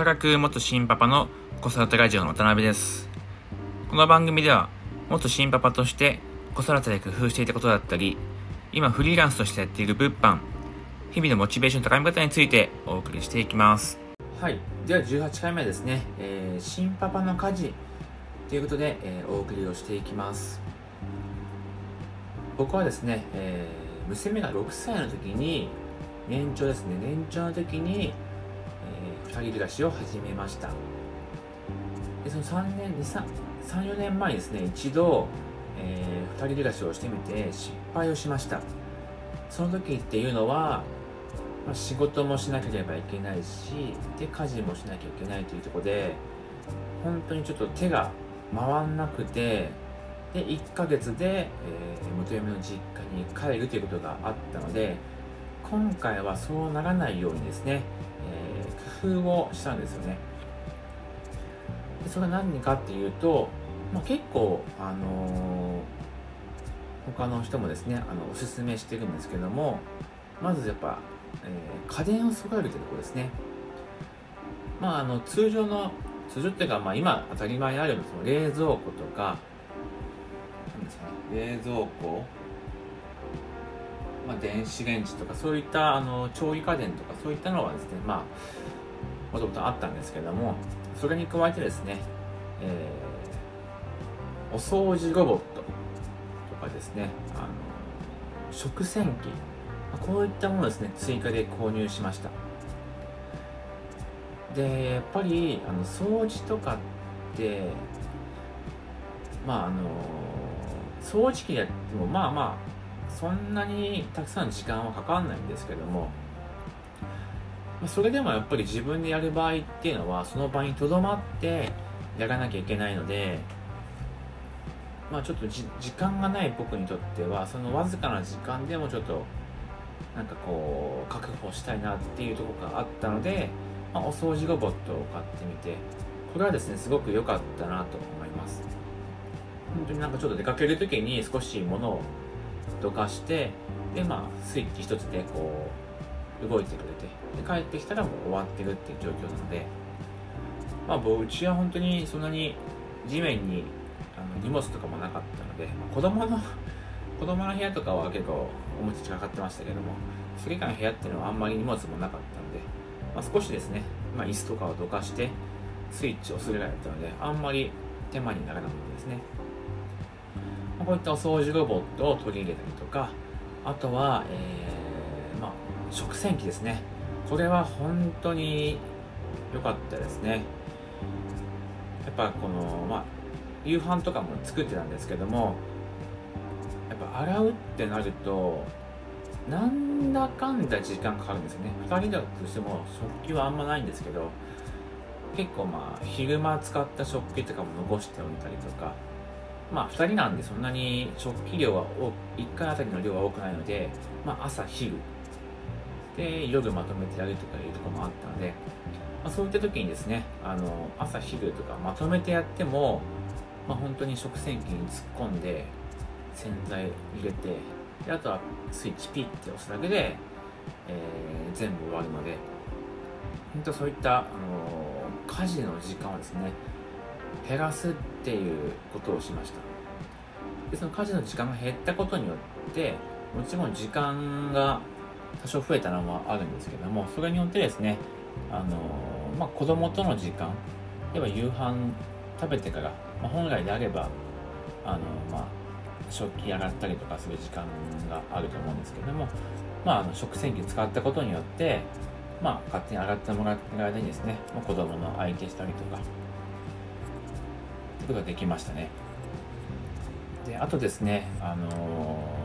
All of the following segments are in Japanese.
働く元新パパの子育てラジオの渡辺です。この番組では、元新パパとして子育てで工夫していたことだったり、今フリーランスとしてやっている物販、日々のモチベーションの高め方についてお送りしていきます。はい。では18回目ですね。えー、新パパの家事ということで、えーお送りをしていきます。僕はですね、えー娘が6歳の時に、年長ですね、年長の時に、えー、二人暮らしを始めました。で、その3年34年前にですね、一度、えー、人暮らしをしてみて失敗をしました。その時っていうのは、まあ、仕事もしなければいけないし、で、家事もしなきゃいけないというところで、本当にちょっと手が回んなくて、で、1ヶ月で、えー元嫁の実家に帰るということがあったので、今回はそうならないようにですね、工夫をしたんですよね。でそれは何かっていうと、まあ、結構、あのー他の人もですね、あの、おすすめしてるんですけども、まずやっぱ、えー家電を揃えるというところですね。まあ、あの、通常の、通常っていうか、まあ、今当たり前にあるその冷蔵庫とか、なんですかね、冷蔵庫、まあ、電子レンジとかそういったあの調理家電とかそういったのはですねまあもともとあったんですけどもそれに加えてですね、えーお掃除ロボットとかですねあの食洗機こういったものですね追加で購入しました。でやっぱりあの掃除とかってまああの掃除機やってもまあまあそんなにたくさん時間はかかんないんですけどもそれでもやっぱり自分でやる場合っていうのはその場にとどまってやらなきゃいけないのでまあちょっと時間がない僕にとってはそのわずかな時間でもちょっとなんかこう確保したいなっていうところがあったので、まあ、お掃除ロボットを買ってみてこれはですねすごく良かったなと思います。本当になんかちょっと出かける時に少し物をどかしてでまあスイッチ一つでこう動いてくれてで帰ってきたらもう終わってるっていう状況なのでまあうちは本当にそんなに地面にあの荷物とかもなかったので、まあ子供の 子供の部屋とかは結構おむつちかかってましたけどもそれ以外の部屋っていうのはあんまり荷物もなかったので、まあ、少しですね、まあ、椅子とかをどかしてスイッチを押すぐらいだったのであんまり手間にならなかったですね。まあこういったお掃除ロボットを取り入れたりとかあとは、えー、食洗機ですね。これは本当に良かったですね。やっぱこの、まあ、夕飯とかも作ってたんですけどもやっぱ洗うってなるとなんだかんだ時間かかるんですよね。2人だとしても食器はあんまないんですけど結構まあ昼間使った食器とかも残しておいたりとかまあ2人なんでそんなに食器量は1回あたりの量は多くないので、まあ、朝昼で夜まとめてやるとかいうとこもあったので、まあ、そういった時にですねあの朝昼とかまとめてやっても、まあ、本当に食洗機に突っ込んで洗剤入れてであとはスイッチピッて押すだけで、えー全部終わるので本当そういった、あの家事の時間をですね減らすっていうことをしました。でその家事の時間が減ったことによってもちろん時間が多少増えたのもあるんですけどもそれによってですねあの、まあ、子供との時間例えば夕飯食べてから、まあ、本来であればあの、まあ、食器洗ったりとかする時間があると思うんですけども、まあ、あの食洗機使ったことによって、まあ、勝手に洗ってもらってる間にですね、まあ、子供の相手したりとかってことができましたね。であとですねあの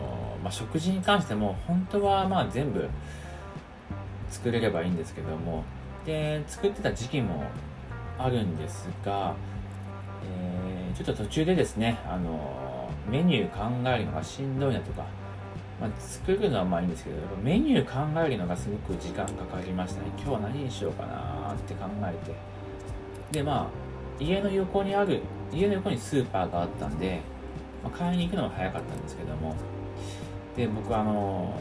まあ、食事に関しても本当はまあ全部作れればいいんですけどもで作ってた時期もあるんですが、えーちょっと途中でですね、あのメニュー考えるのがしんどいなとか、まあ、作るのはまあいいんですけど、メニュー考えるのがすごく時間かかりましたね。今日は何にしようかなって考えて。で、まあ、家の横にある、家の横にスーパーがあったんで、まあ、買いに行くのが早かったんですけども、で、僕あの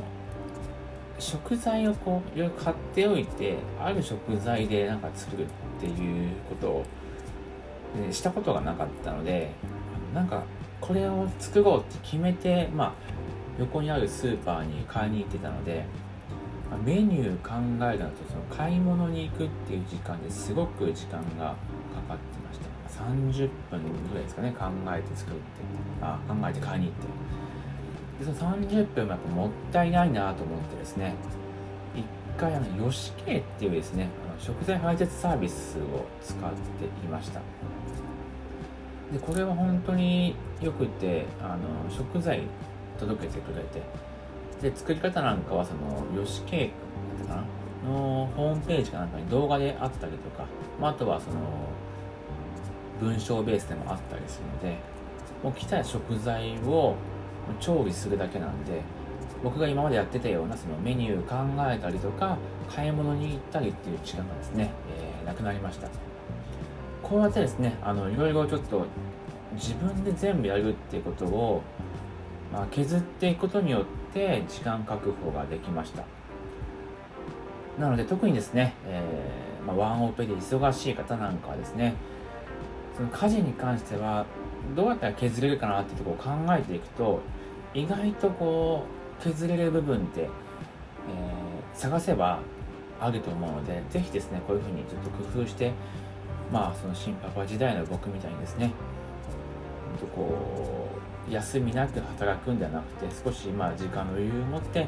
食材をこういろいろ買っておいてある食材でなんか作るっていうことを、ね、したことがなかったのでなんかこれを作ろうって決めてまあ横にあるスーパーに買いに行ってたのでメニュー考えたのとその買い物に行くっていう時間ですごく時間がかかってました。30分ぐらいですかね考えて作って。あ考えて買いに行って。でその30分もやっぱもったいないなと思ってですね。一回あのヨシケっていうですねあの食材配達サービスを使っていました。でこれは本当によくてあの食材届けてくれて。で作り方なんかはそのヨシケイ君かな？のホームページかなんかに動画であったりとか、まあ、あとはその文章ベースでもあったりするのでもう来た食材を調理するだけなんで僕が今までやってたようなそのメニュー考えたりとか買い物に行ったりっていう時間がですね、えー、なくなりました。こうやってですねあのいろいろちょっと自分で全部やるっていうことを、まあ、削っていくことによって時間確保ができました。なので特にですね、えー、まあ、ワンオペで忙しい方なんかはですねその家事に関してはどうやったら削れるかなってとこを考えていくと意外とこう削れる部分って、えー、探せばあると思うのでぜひですねこういうふうにちょっと工夫してまあその新パパ時代の僕みたいにですねとこう休みなく働くんではなくて少しまあ時間の余裕を持って、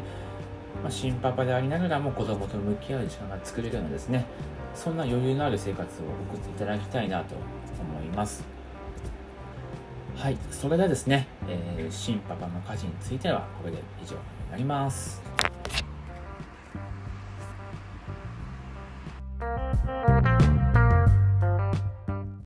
まあ、新パパでありながらも子供と向き合う時間が作れるようなですねそんな余裕のある生活を送っていただきたいなと思います。はい、それでですね、えー、新パパの家事についてはこれで以上になります。